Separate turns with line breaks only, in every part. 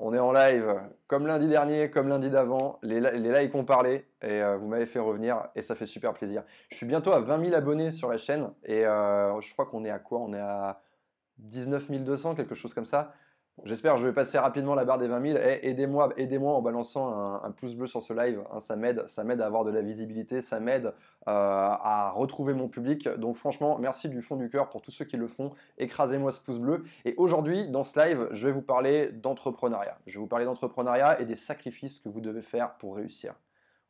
on est en live comme lundi dernier, comme lundi d'avant. Les, les likes ont parlé et euh, vous m'avez fait revenir et ça fait super plaisir. Je suis bientôt à 20 000 abonnés sur la chaîne et euh, je crois qu'on est à quoi? On est à 19 200, quelque chose comme ça. J'espère que je vais passer rapidement la barre des 20 000. Et aidez-moi, aidez-moi en balançant un, pouce bleu sur ce live. Hein, ça m'aide, ça m'aide à avoir de la visibilité, ça m'aide euh, à retrouver mon public. Donc franchement, merci du fond du cœur pour tous ceux qui le font. Écrasez-moi ce pouce bleu. Et aujourd'hui, dans ce live, je vais vous parler d'entrepreneuriat. Je vais vous parler d'entrepreneuriat et des sacrifices que vous devez faire pour réussir.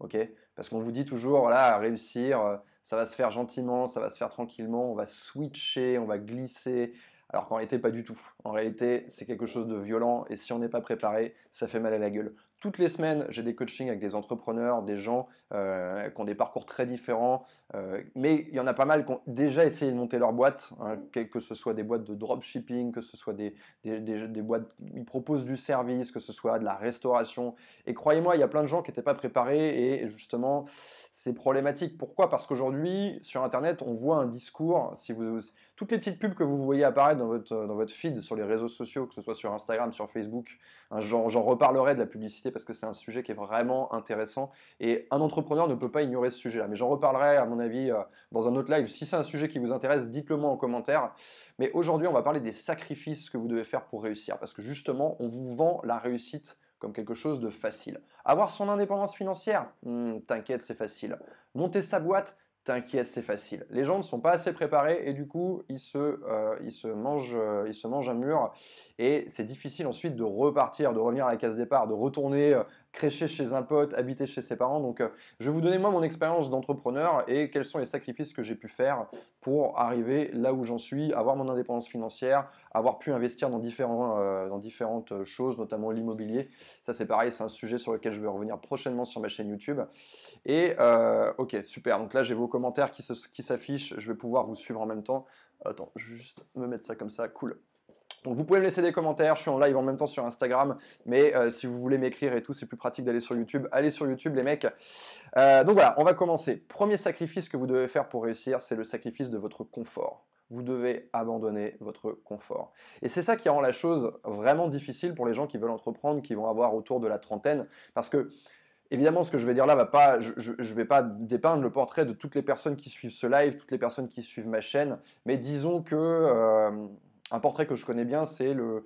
Ok? Parce qu'on vous dit toujours, voilà, réussir, euh, ça va se faire gentiment, ça va se faire tranquillement, on va switcher, on va glisser, alors qu'en réalité, pas du tout. En réalité, c'est quelque chose de violent et si on n'est pas préparé, ça fait mal à la gueule. Toutes les semaines, j'ai des coachings avec des entrepreneurs, des gens euh, qui ont des parcours très différents, euh, mais il y en a pas mal qui ont déjà essayé de monter leur boîte, hein, que ce soit des boîtes de dropshipping, que ce soit des, des, boîtes qui proposent du service, que ce soit de la restauration. Et croyez-moi, il y a plein de gens qui n'étaient pas préparés et justement, c'est problématique. Pourquoi? Parce qu'aujourd'hui, sur Internet, on voit un discours, si vous toutes les petites pubs que vous voyez apparaître dans votre, dans votre feed sur les réseaux sociaux, que ce soit sur Instagram, sur Facebook, hein, j'en reparlerai de la publicité parce que c'est un sujet qui est vraiment intéressant et un entrepreneur ne peut pas ignorer ce sujet-là. Mais j'en reparlerai à mon avis euh, dans un autre live. Si c'est un sujet qui vous intéresse, dites-le moi en commentaire. Mais aujourd'hui, on va parler des sacrifices que vous devez faire pour réussir parce que justement, on vous vend la réussite comme quelque chose de facile. Avoir son indépendance financière, hmm, t'inquiète, c'est facile. Monter sa boîte, T'inquiète, c'est facile. Les gens ne sont pas assez préparés et du coup, ils se, euh, mangent, euh, ils se mangent un mur et c'est difficile ensuite de repartir, de revenir à la case départ, de retourner euh, crécher chez un pote, habiter chez ses parents. Donc, je vais vous donner moi mon expérience d'entrepreneur et quels sont les sacrifices que j'ai pu faire pour arriver là où j'en suis, avoir mon indépendance financière, avoir pu investir dans, différents, dans différentes choses, notamment l'immobilier. Ça, c'est pareil, c'est un sujet sur lequel je vais revenir prochainement sur ma chaîne YouTube. Et ok, super. Donc là, j'ai vos commentaires qui s'affichent. Je vais pouvoir vous suivre en même temps. Attends, juste me mettre ça comme ça. Cool. Donc vous pouvez me laisser des commentaires, je suis en live en même temps sur Instagram, mais euh, si vous voulez m'écrire et tout, c'est plus pratique d'aller sur YouTube. Allez sur YouTube les mecs. Euh, donc voilà, on va commencer. Premier sacrifice que vous devez faire pour réussir, c'est le sacrifice de votre confort. Vous devez abandonner votre confort. Et c'est ça qui rend la chose vraiment difficile pour les gens qui veulent entreprendre, qui vont avoir autour de la trentaine, parce que Évidemment, ce que je vais dire là va pas, je, ne vais pas dépeindre le portrait de toutes les personnes qui suivent ce live, toutes les personnes qui suivent ma chaîne, mais disons que euh, un portrait que je connais bien, c'est le,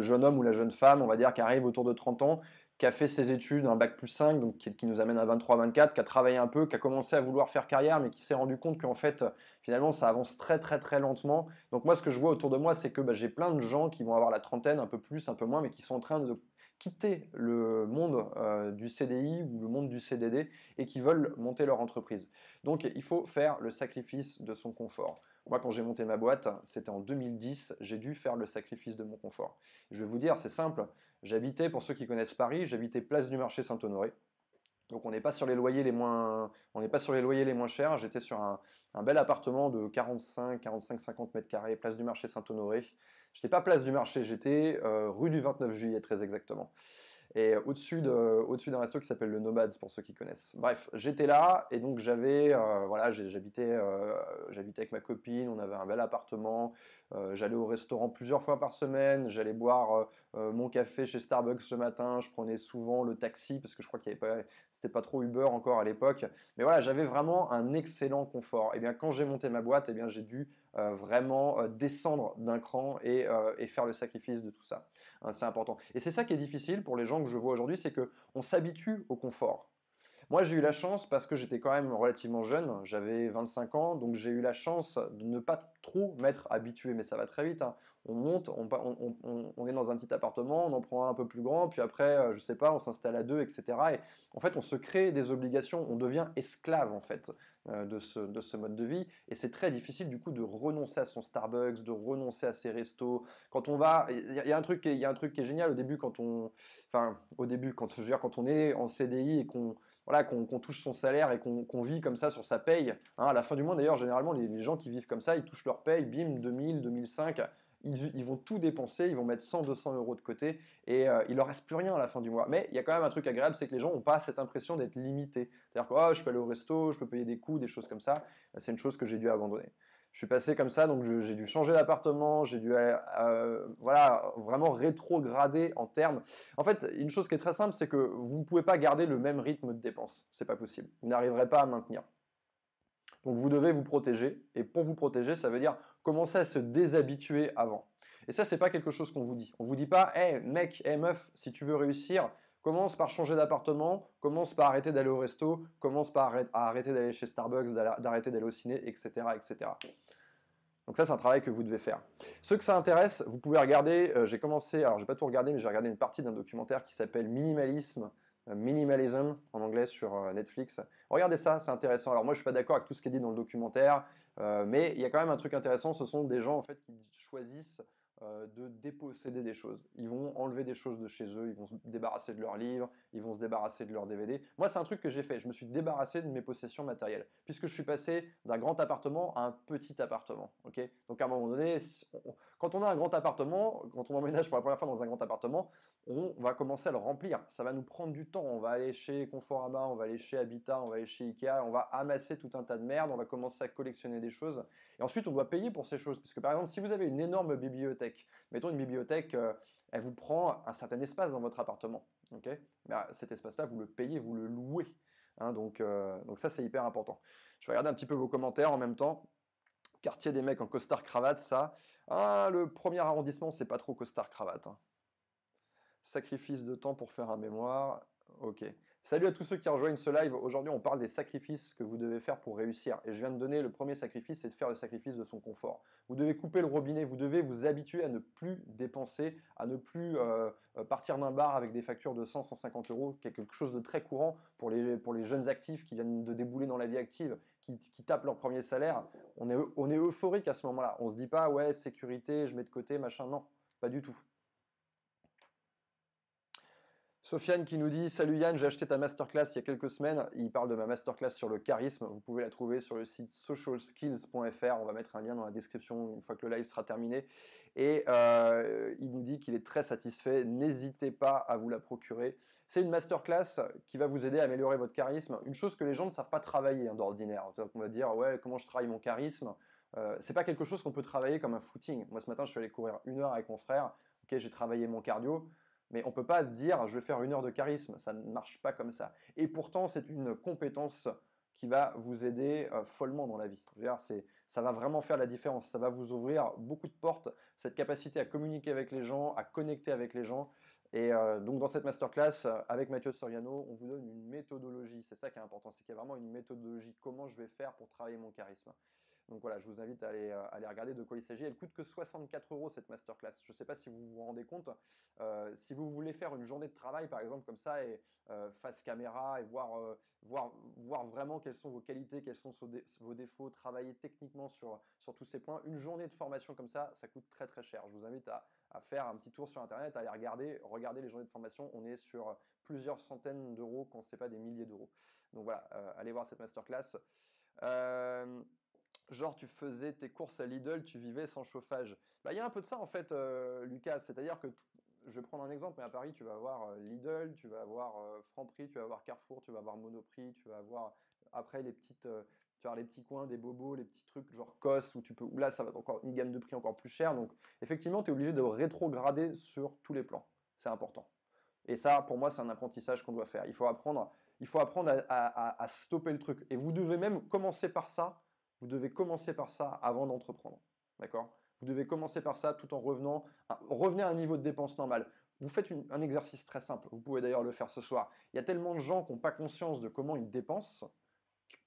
jeune homme ou la jeune femme, on va dire, qui arrive autour de 30 ans, qui a fait ses études, un bac plus 5, donc qui, nous amène à 23-24, qui a travaillé un peu, qui a commencé à vouloir faire carrière, mais qui s'est rendu compte qu'en fait, finalement, ça avance très très très lentement. Donc moi, ce que je vois autour de moi, c'est que bah, j'ai plein de gens qui vont avoir la trentaine, un peu plus, un peu moins, mais qui sont en train de quitter le monde euh, du CDI ou le monde du CDD et qui veulent monter leur entreprise. Donc il faut faire le sacrifice de son confort. Moi, quand j'ai monté ma boîte, c'était en 2010, j'ai dû faire le sacrifice de mon confort. Je vais vous dire, c'est simple. J'habitais, pour ceux qui connaissent Paris, j'habitais place du marché Saint-Honoré. Donc on n'est pas sur les loyers les moins, on n'est pas sur les loyers les moins chers. J'étais sur un, bel appartement de 45, 45, 50 mètres carrés, place du marché Saint-Honoré. Je n'étais pas place du marché, j'étais euh, rue du 29 juillet très exactement et au-dessus d'un resto qui s'appelle le Nomads pour ceux qui connaissent. Bref, j'étais là et donc j'avais euh, voilà, j'habitais euh, j'habitais avec ma copine, on avait un bel appartement, euh, j'allais au restaurant plusieurs fois par semaine, j'allais boire mon café chez Starbucks le matin, je prenais souvent le taxi parce que je crois qu'il y avait pas pas trop Uber encore à l'époque, mais voilà, j'avais vraiment un excellent confort. Et bien quand j'ai monté ma boîte, et bien j'ai dû vraiment descendre d'un cran et, et faire le sacrifice de tout ça. Hein, c'est important. Et c'est ça qui est difficile pour les gens que je vois aujourd'hui, c'est qu'on s'habitue au confort. Moi, j'ai eu la chance parce que j'étais quand même relativement jeune, j'avais 25 ans, donc j'ai eu la chance de ne pas trop m'être habitué, mais ça va très vite. Hein. On monte, on, est dans un petit appartement, on en prend un un peu plus grand, puis après, euh, je sais pas, on s'installe à deux, etc. Et en fait, on se crée des obligations, on devient esclave en fait euh, de, ce, de ce mode de vie, et c'est très difficile du coup de renoncer à son Starbucks, de renoncer à ses restos. Quand on va, il y, a un truc, y a un truc qui est génial au début quand on, enfin au début quand je veux dire quand on est en CDI et qu'on voilà, qu'on touche son salaire et qu'on vit comme ça sur sa paye. Hein, à la fin du mois, d'ailleurs, généralement, les, gens qui vivent comme ça, ils touchent leur paye, bim, 2000, 2005, ils, vont tout dépenser, ils vont mettre 100, 200 euros de côté et euh, il leur reste plus rien à la fin du mois. Mais il y a quand même un truc agréable, c'est que les gens n'ont pas cette impression d'être limités. C'est-à-dire que oh, je peux aller au resto, je peux payer des coûts, des choses comme ça. C'est une chose que j'ai dû abandonner. Je suis passé comme ça, donc j'ai dû changer d'appartement, j'ai dû euh, voilà, vraiment rétrograder en termes. En fait, une chose qui est très simple, c'est que vous ne pouvez pas garder le même rythme de dépenses. C'est pas possible. Vous n'arriverez pas à maintenir. Donc vous devez vous protéger. Et pour vous protéger, ça veut dire commencer à se déshabituer avant. Et ça, c'est pas quelque chose qu'on vous dit. On vous dit pas, hé mec, hé meuf, si tu veux réussir, commence par changer d'appartement, commence par arrêter d'aller au resto, commence par arrêter d'aller chez Starbucks, d'arrêter d'aller au ciné, etc., etc. Donc ça, c'est un travail que vous devez faire. Ceux que ça intéresse, vous pouvez regarder, euh, j'ai commencé, alors j'ai pas tout regardé, mais j'ai regardé une partie d'un documentaire qui s'appelle Minimalisme, Minimalism en anglais sur euh, Netflix. Regardez ça, c'est intéressant. Alors moi, je suis pas d'accord avec tout ce qui est dit dans le documentaire, mais il y a quand même un truc intéressant, ce sont des gens en fait qui choisissent euh, de déposséder des choses. Ils vont enlever des choses de chez eux, ils vont se débarrasser de leurs livres, ils vont se débarrasser de leurs DVD. Moi, c'est un truc que j'ai fait. Je me suis débarrassé de mes possessions matérielles, puisque je suis passé d'un grand appartement à un petit appartement. Ok? Donc à un moment donné, quand on a un grand appartement, quand on emménage pour la première fois dans un grand appartement, on va commencer à le remplir. Ça va nous prendre du temps. On va aller chez Conforama, on va aller chez Habitat, on va aller chez Ikea, on va amasser tout un tas de merde, on va commencer à collectionner des choses. Et ensuite, on doit payer pour ces choses. Parce que par exemple, si vous avez une énorme bibliothèque, mettons une bibliothèque, euh, elle vous prend un certain espace dans votre appartement. ok? Bah, cet espace-là, vous le payez, vous le louez. Hein, donc, euh, donc ça, c'est hyper important. Je vais regarder un petit peu vos commentaires en même temps. Quartier des mecs en costard cravate, ça. Ah, le premier arrondissement, c'est pas trop costard cravate. Hein. Sacrifice de temps pour faire un mémoire. Ok. Salut à tous ceux qui rejoignent ce live. Aujourd'hui, on parle des sacrifices que vous devez faire pour réussir. Et je viens de donner le premier sacrifice, c'est de faire le sacrifice de son confort. Vous devez couper le robinet, vous devez vous habituer à ne plus dépenser, à ne plus euh, euh, partir d'un bar avec des factures de 100, 150 euros, quelque chose de très courant pour les, pour les jeunes actifs qui viennent de débouler dans la vie active, qui, tapent leur premier salaire. On est, on est euphorique à ce moment-là. On se dit pas, ouais, sécurité, je mets de côté, machin. Non, pas du tout. Sofiane qui nous dit Salut Yann, j'ai acheté ta masterclass il y a quelques semaines. Il parle de ma masterclass sur le charisme. Vous pouvez la trouver sur le site socialskills.fr. On va mettre un lien dans la description une fois que le live sera terminé. Et euh, il nous dit qu'il est très satisfait. N'hésitez pas à vous la procurer. C'est une masterclass qui va vous aider à améliorer votre charisme. Une chose que les gens ne savent pas travailler hein, d'ordinaire. On va dire Ouais, comment je travaille mon charisme? Euh, C'est pas quelque chose qu'on peut travailler comme un footing. Moi ce matin, je suis allé courir une heure avec mon frère. Ok, j'ai travaillé mon cardio. Mais on ne peut pas dire je vais faire une heure de charisme, ça ne marche pas comme ça. Et pourtant, c'est une compétence qui va vous aider euh, follement dans la vie. ça va vraiment faire la différence, ça va vous ouvrir beaucoup de portes, cette capacité à communiquer avec les gens, à connecter avec les gens. Et euh, donc dans cette masterclass, euh, avec Mathieu Soriano, on vous donne une méthodologie, c'est ça qui est important, c'est qu'il y a vraiment une méthodologie, comment je vais faire pour travailler mon charisme? Donc voilà, je vous invite à aller, euh, aller regarder de quoi il s'agit. Elle coûte que 64 euros cette masterclass. Je ne sais pas si vous vous rendez compte. Euh, si vous voulez faire une journée de travail, par exemple, comme ça, et euh, face caméra, et voir, voir, voir vraiment quelles sont vos qualités, quels sont vos défauts, travailler techniquement sur, sur tous ces points, une journée de formation comme ça, ça coûte très très cher. Je vous invite à, à faire un petit tour sur Internet, à aller regarder, regarder les journées de formation. On est sur plusieurs centaines d'euros, quand ce n'est pas des milliers d'euros. Donc voilà, allez voir cette masterclass. Genre tu faisais tes courses à Lidl, tu vivais sans chauffage. Bah, il y a un peu de ça en fait, euh, Lucas. C'est-à-dire que, je vais prendre un exemple, mais à Paris, tu vas avoir euh, Lidl, tu vas avoir euh, Franprix, tu vas avoir Carrefour, tu vas avoir Monoprix, tu vas avoir après les petites, les petits coins, des bobos, les petits trucs genre COS où tu peux, là ça va être encore une gamme de prix encore plus chère. Donc effectivement, tu es obligé de rétrograder sur tous les plans. C'est important. Et ça, pour moi, c'est un apprentissage qu'on doit faire. Il faut apprendre, il faut apprendre à stopper le truc. Et vous devez même commencer par ça vous devez commencer par ça avant d'entreprendre. D'accord? Vous devez commencer par ça tout en revenant, à, revenez à un niveau de dépense normal. Vous faites un exercice très simple. Vous pouvez d'ailleurs le faire ce soir. Il y a tellement de gens qui n'ont pas conscience de comment ils dépensent.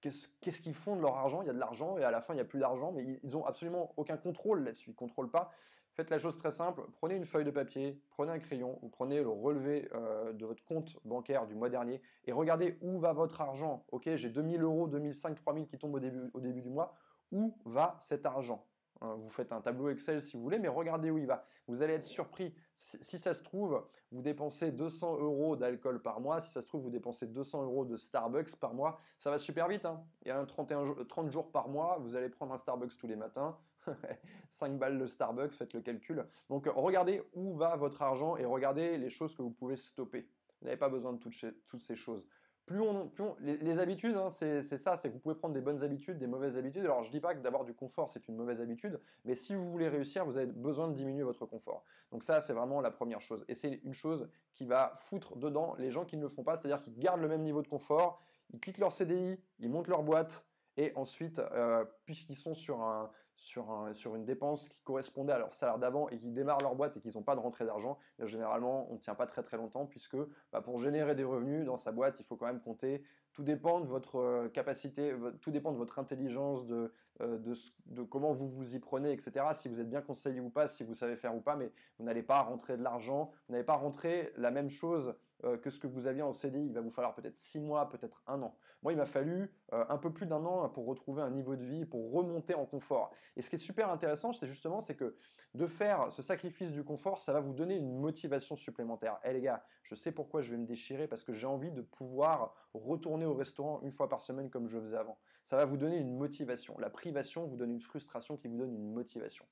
Qu'est-ce qu'ils font de leur argent? Il y a de l'argent et à la fin il n'y a plus d'argent, mais ils n'ont absolument aucun contrôle là-dessus. Ils ne contrôlent pas. Faites la chose très simple, prenez une feuille de papier, prenez un crayon, vous prenez le relevé euh, de votre compte bancaire du mois dernier et regardez où va votre argent. Ok, j'ai 2000 euros, 2005, 3000 qui tombent au début, du mois. Où va cet argent? Hein, vous faites un tableau Excel si vous voulez, mais regardez où il va. Vous allez être surpris. Si ça se trouve, vous dépensez 200 euros d'alcool par mois. Si ça se trouve, vous dépensez 200 euros de Starbucks par mois. Ça va super vite. Hein. Il y a un 31, 30 jours par mois. Vous allez prendre un Starbucks tous les matins. 5 balles de Starbucks, faites le calcul. Donc regardez où va votre argent et regardez les choses que vous pouvez stopper. Vous n'avez pas besoin de toutes, ces choses. plus on, les, habitudes, hein, c'est ça, c'est que vous pouvez prendre des bonnes habitudes, des mauvaises habitudes. Alors je dis pas que d'avoir du confort c'est une mauvaise habitude, mais si vous voulez réussir, vous avez besoin de diminuer votre confort. Donc ça, c'est vraiment la première chose. Et c'est une chose qui va foutre dedans les gens qui ne le font pas, c'est-à-dire qui gardent le même niveau de confort, ils quittent leur CDI, ils montent leur boîte, et ensuite, euh, puisqu'ils sont sur, un, sur, un, sur une dépense qui correspondait à leur salaire d'avant et qu'ils démarrent leur boîte et qu'ils n'ont pas de rentrée d'argent, généralement, on ne tient pas très très longtemps puisque bah, pour générer des revenus dans sa boîte, il faut quand même compter. Tout dépend de votre euh, capacité, tout dépend de votre intelligence, de, euh, de, de, comment vous vous y prenez, etc. Si vous êtes bien conseillé ou pas, si vous savez faire ou pas, mais vous n'allez pas rentrer de l'argent, vous n'allez pas rentrer la même chose euh, que ce que vous aviez en CDI. Il va vous falloir peut-être six mois, peut-être un an. Moi, il m'a fallu euh, un peu plus d'un an pour retrouver un niveau de vie, pour remonter en confort. Et ce qui est super intéressant, c'est justement, c'est que de faire ce sacrifice du confort, ça va vous donner une motivation supplémentaire. Eh les gars, je sais pourquoi je vais me déchirer, parce que j'ai envie de pouvoir retourner au restaurant une fois par semaine comme je faisais avant. Ça va vous donner une motivation. La privation vous donne une frustration qui vous donne une motivation.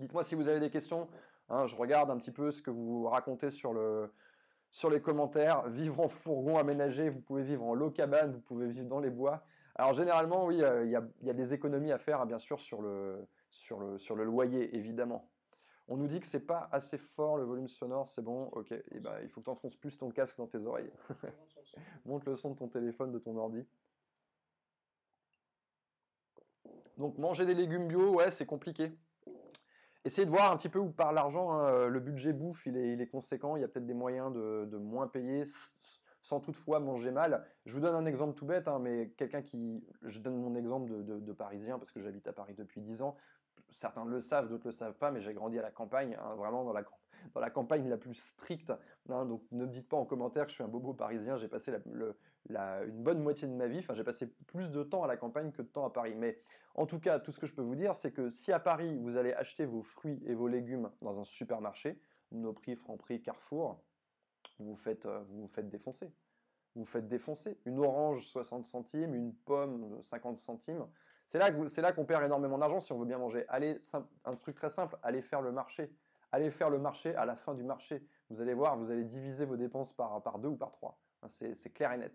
Dites-moi si vous avez des questions. Hein, je regarde un petit peu ce que vous racontez sur le, sur les commentaires. Vivre en fourgon aménagé, vous pouvez vivre en low cabane, vous pouvez vivre dans les bois. Alors généralement, oui, euh, il y, a, des économies à faire, hein, bien sûr, sur le, loyer, évidemment. On nous dit que c'est pas assez fort le volume sonore, c'est bon, ok. Eh ben, il faut que tu enfonces plus ton casque dans tes oreilles. Monte le son de ton téléphone, de ton ordi. Donc manger des légumes bio, ouais, c'est compliqué. Essayez de voir un petit peu où part l'argent. Hein. Euh, le budget bouffe, il est, conséquent. Il y a peut-être des moyens de, moins payer sans toutefois manger mal. Je vous donne un exemple tout bête, hein, mais quelqu'un qui... Je donne mon exemple de, Parisien parce que j'habite à Paris depuis 10 ans. Certains le savent, d'autres le savent pas, mais j'ai grandi à la campagne, hein, vraiment dans la, dans la campagne la plus stricte. donc ne me dites pas en commentaire que je suis un bobo parisien, j'ai passé une bonne moitié de ma vie, enfin j'ai passé plus de temps à la campagne que de temps à Paris. Mais en tout cas, tout ce que je peux vous dire, c'est que si à Paris, vous allez acheter vos fruits et vos légumes dans un supermarché, Monoprix, Franprix, Carrefour, vous vous faites, euh, vous, vous faites défoncer vous faites défoncer. Une orange 60 centimes, une pomme 50 centimes. C'est là, là qu'on perd énormément d'argent si on veut bien manger. Allez, un truc très simple, allez faire le marché. Allez faire le marché à la fin du marché. Vous allez voir, vous allez diviser vos dépenses par, deux ou par trois. C'est clair et net.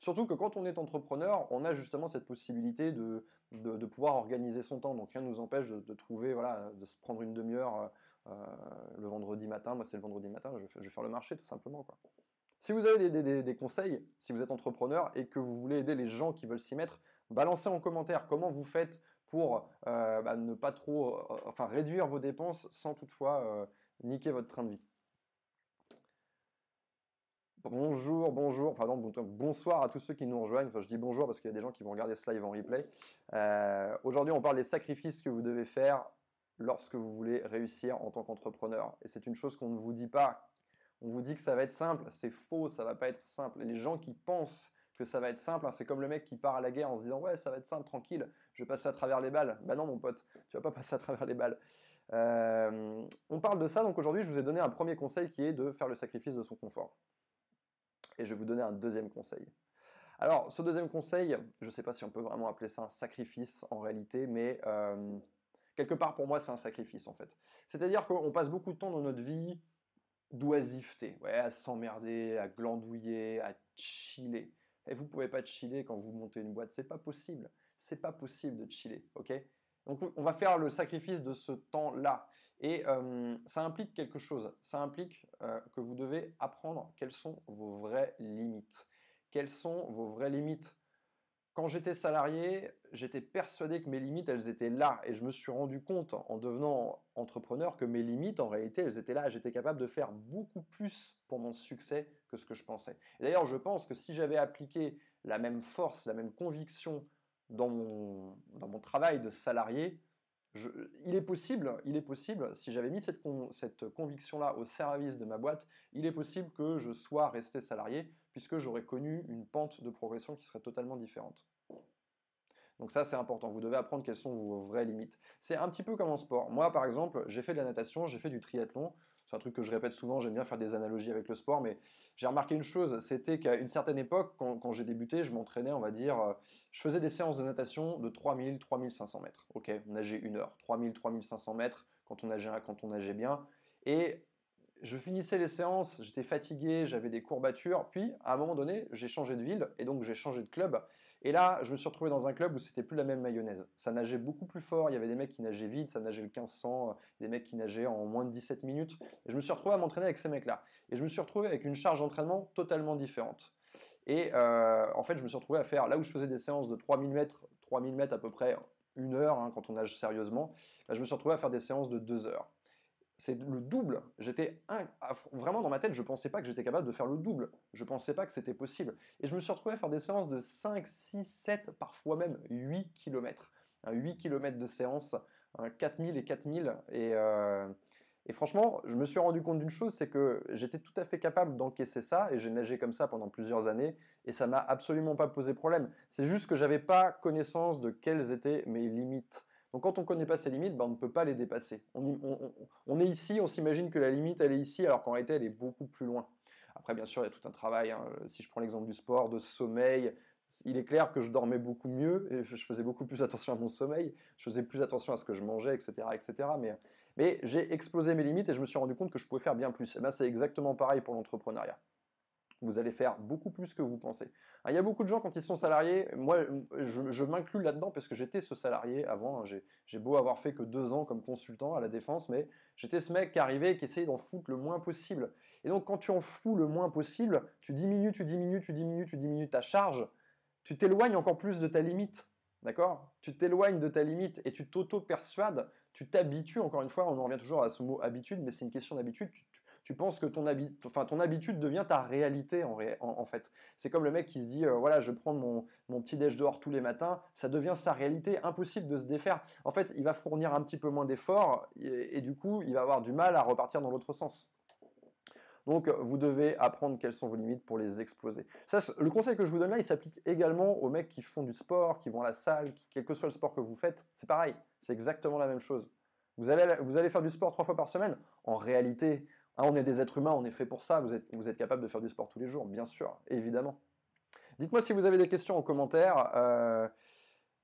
Surtout que quand on est entrepreneur, on a justement cette possibilité de, de, pouvoir organiser son temps. Donc rien ne nous empêche de, trouver, voilà, de se prendre une demi-heure euh, le vendredi matin. Moi, c'est le vendredi matin, je, vais faire le marché tout simplement. Si vous avez des, conseils, si vous êtes entrepreneur et que vous voulez aider les gens qui veulent s'y mettre, balancez en commentaire comment vous faites pour euh, bah, ne pas trop, euh, enfin réduire vos dépenses sans toutefois euh, niquer votre train de vie. Bonjour, bonjour, pardon, bonsoir à tous ceux qui nous rejoignent. Enfin, je dis bonjour parce qu'il y a des gens qui vont regarder ce live en replay. Aujourd'hui, on parle des sacrifices que vous devez faire lorsque vous voulez réussir en tant qu'entrepreneur. Et c'est une chose qu'on ne vous dit pas on vous dit que ça va être simple, c'est faux, ça va pas être simple. Et les gens qui pensent que ça va être simple, hein, c'est comme le mec qui part à la guerre en se disant ouais ça va être simple, tranquille, je vais passer à travers les balles. Bah non mon pote, tu vas pas passer à travers les balles. Euh, on parle de ça, donc aujourd'hui je vous ai donné un premier conseil qui est de faire le sacrifice de son confort. Et je vais vous donner un deuxième conseil. Alors ce deuxième conseil, je ne sais pas si on peut vraiment appeler ça un sacrifice en réalité, mais euh, quelque part pour moi c'est un sacrifice en fait. C'est-à-dire qu'on passe beaucoup de temps dans notre vie d'oisiveté, à s'emmerder, à glandouiller, à chiller. Et vous pouvez pas chiller quand vous montez une boîte, c'est pas possible. C'est pas possible de chiller, ok? Donc on va faire le sacrifice de ce temps-là. Et euh, ça implique quelque chose. Ça implique euh, que vous devez apprendre quelles sont vos vraies limites. Quelles sont vos vraies limites? Quand j'étais salarié, j'étais persuadé que mes limites, elles étaient là. Et je me suis rendu compte en devenant entrepreneur que mes limites, en réalité, elles étaient là. J'étais capable de faire beaucoup plus pour mon succès que ce que je pensais. D'ailleurs, je pense que si j'avais appliqué la même force, la même conviction dans mon, travail de salarié, il est possible, il est possible, si j'avais mis cette, cette conviction-là au service de ma boîte, il est possible que je sois resté salarié, puisque j'aurais connu une pente de progression qui serait totalement différente. Donc ça, c'est important. Vous devez apprendre quelles sont vos vraies limites. C'est un petit peu comme en sport. Moi, par exemple, j'ai fait de la natation, j'ai fait du triathlon. C'est un truc que je répète souvent, j'aime bien faire des analogies avec le sport, mais j'ai remarqué une chose, c'était qu'à une certaine époque, quand, j'ai débuté, je m'entraînais, on va dire, euh, je faisais des séances de natation de 3000, 3500 mètres. Ok, nager une heure, 3000, 3500 mètres quand on nageait, quand on nageait bien. Et je finissais les séances, j'étais fatigué, j'avais des courbatures, puis à un moment donné, j'ai changé de ville et donc j'ai changé de club. Et là, je me suis retrouvé dans un club où c'était plus la même mayonnaise. Ça nageait beaucoup plus fort, il y avait des mecs qui nageaient vite, ça nageait le 1500, des mecs qui nageaient en moins de 17 minutes. Et je me suis retrouvé à m'entraîner avec ces mecs-là. Et je me suis retrouvé avec une charge d'entraînement totalement différente. Et euh, en fait, je me suis retrouvé à faire, là où je faisais des séances de 3000 mètres, 3000 mètres à peu près une heure hein, quand on nage sérieusement, bah, je me suis retrouvé à faire des séances de deux heures c'est le double. J'étais vraiment dans ma tête, je pensais pas que j'étais capable de faire le double. Je pensais pas que c'était possible. Et je me suis retrouvé à faire des séances de 5, 6, 7, parfois même 8 km. 8 km de séance, 4000 et 4000. Et, euh, et franchement, je me suis rendu compte d'une chose, c'est que j'étais tout à fait capable d'encaisser ça, et j'ai nagé comme ça pendant plusieurs années, et ça m'a absolument pas posé problème. C'est juste que j'avais pas connaissance de quelles étaient mes limites. Donc quand on ne connaît pas ses limites, ben, on ne peut pas les dépasser. On, est ici, on s'imagine que la limite, elle est ici, alors qu'en réalité, elle est beaucoup plus loin. Après, bien sûr, il y a tout un travail. Hein. Si je prends l'exemple du sport, de sommeil, il est clair que je dormais beaucoup mieux et je faisais beaucoup plus attention à mon sommeil, je faisais plus attention à ce que je mangeais, etc. etc. Mais, mais j'ai explosé mes limites et je me suis rendu compte que je pouvais faire bien plus. Et ben, c'est exactement pareil pour l'entrepreneuriat vous allez faire beaucoup plus que vous pensez. il y a beaucoup de gens quand ils sont salariés, moi je, m'inclus là-dedans parce que j'étais ce salarié avant, hein. j'ai beau avoir fait que deux ans comme consultant à la défense, mais j'étais ce mec qui arrivait qui essayait d'en foutre le moins possible. Et donc quand tu en fous le moins possible, tu diminues, tu diminues, tu diminues, tu diminues ta charge, tu t'éloignes encore plus de ta limite. D'accord? Tu t'éloignes de ta limite et tu t'auto-persuades, tu t'habitues, encore une fois, on en revient toujours à ce mot habitude, mais c'est une question d'habitude, tu penses que ton, enfin, ton habitude devient ta réalité en, en, fait. C'est comme le mec qui se dit, euh, voilà, je prends mon, mon petit déj dehors tous les matins, ça devient sa réalité, impossible de se défaire. En fait, il va fournir un petit peu moins d'efforts et, du coup, il va avoir du mal à repartir dans l'autre sens. Donc, vous devez apprendre quelles sont vos limites pour les exploser. Ça, le conseil que je vous donne là, il s'applique également aux mecs qui font du sport, qui vont à la salle, quel que soit le sport que vous faites. C'est pareil, c'est exactement la même chose. Vous allez, vous allez faire du sport trois fois par semaine? En réalité, ah, on est des êtres humains, on est fait pour ça, vous êtes, vous capable de faire du sport tous les jours, bien sûr, évidemment. Dites-moi si vous avez des questions en commentaire. Euh,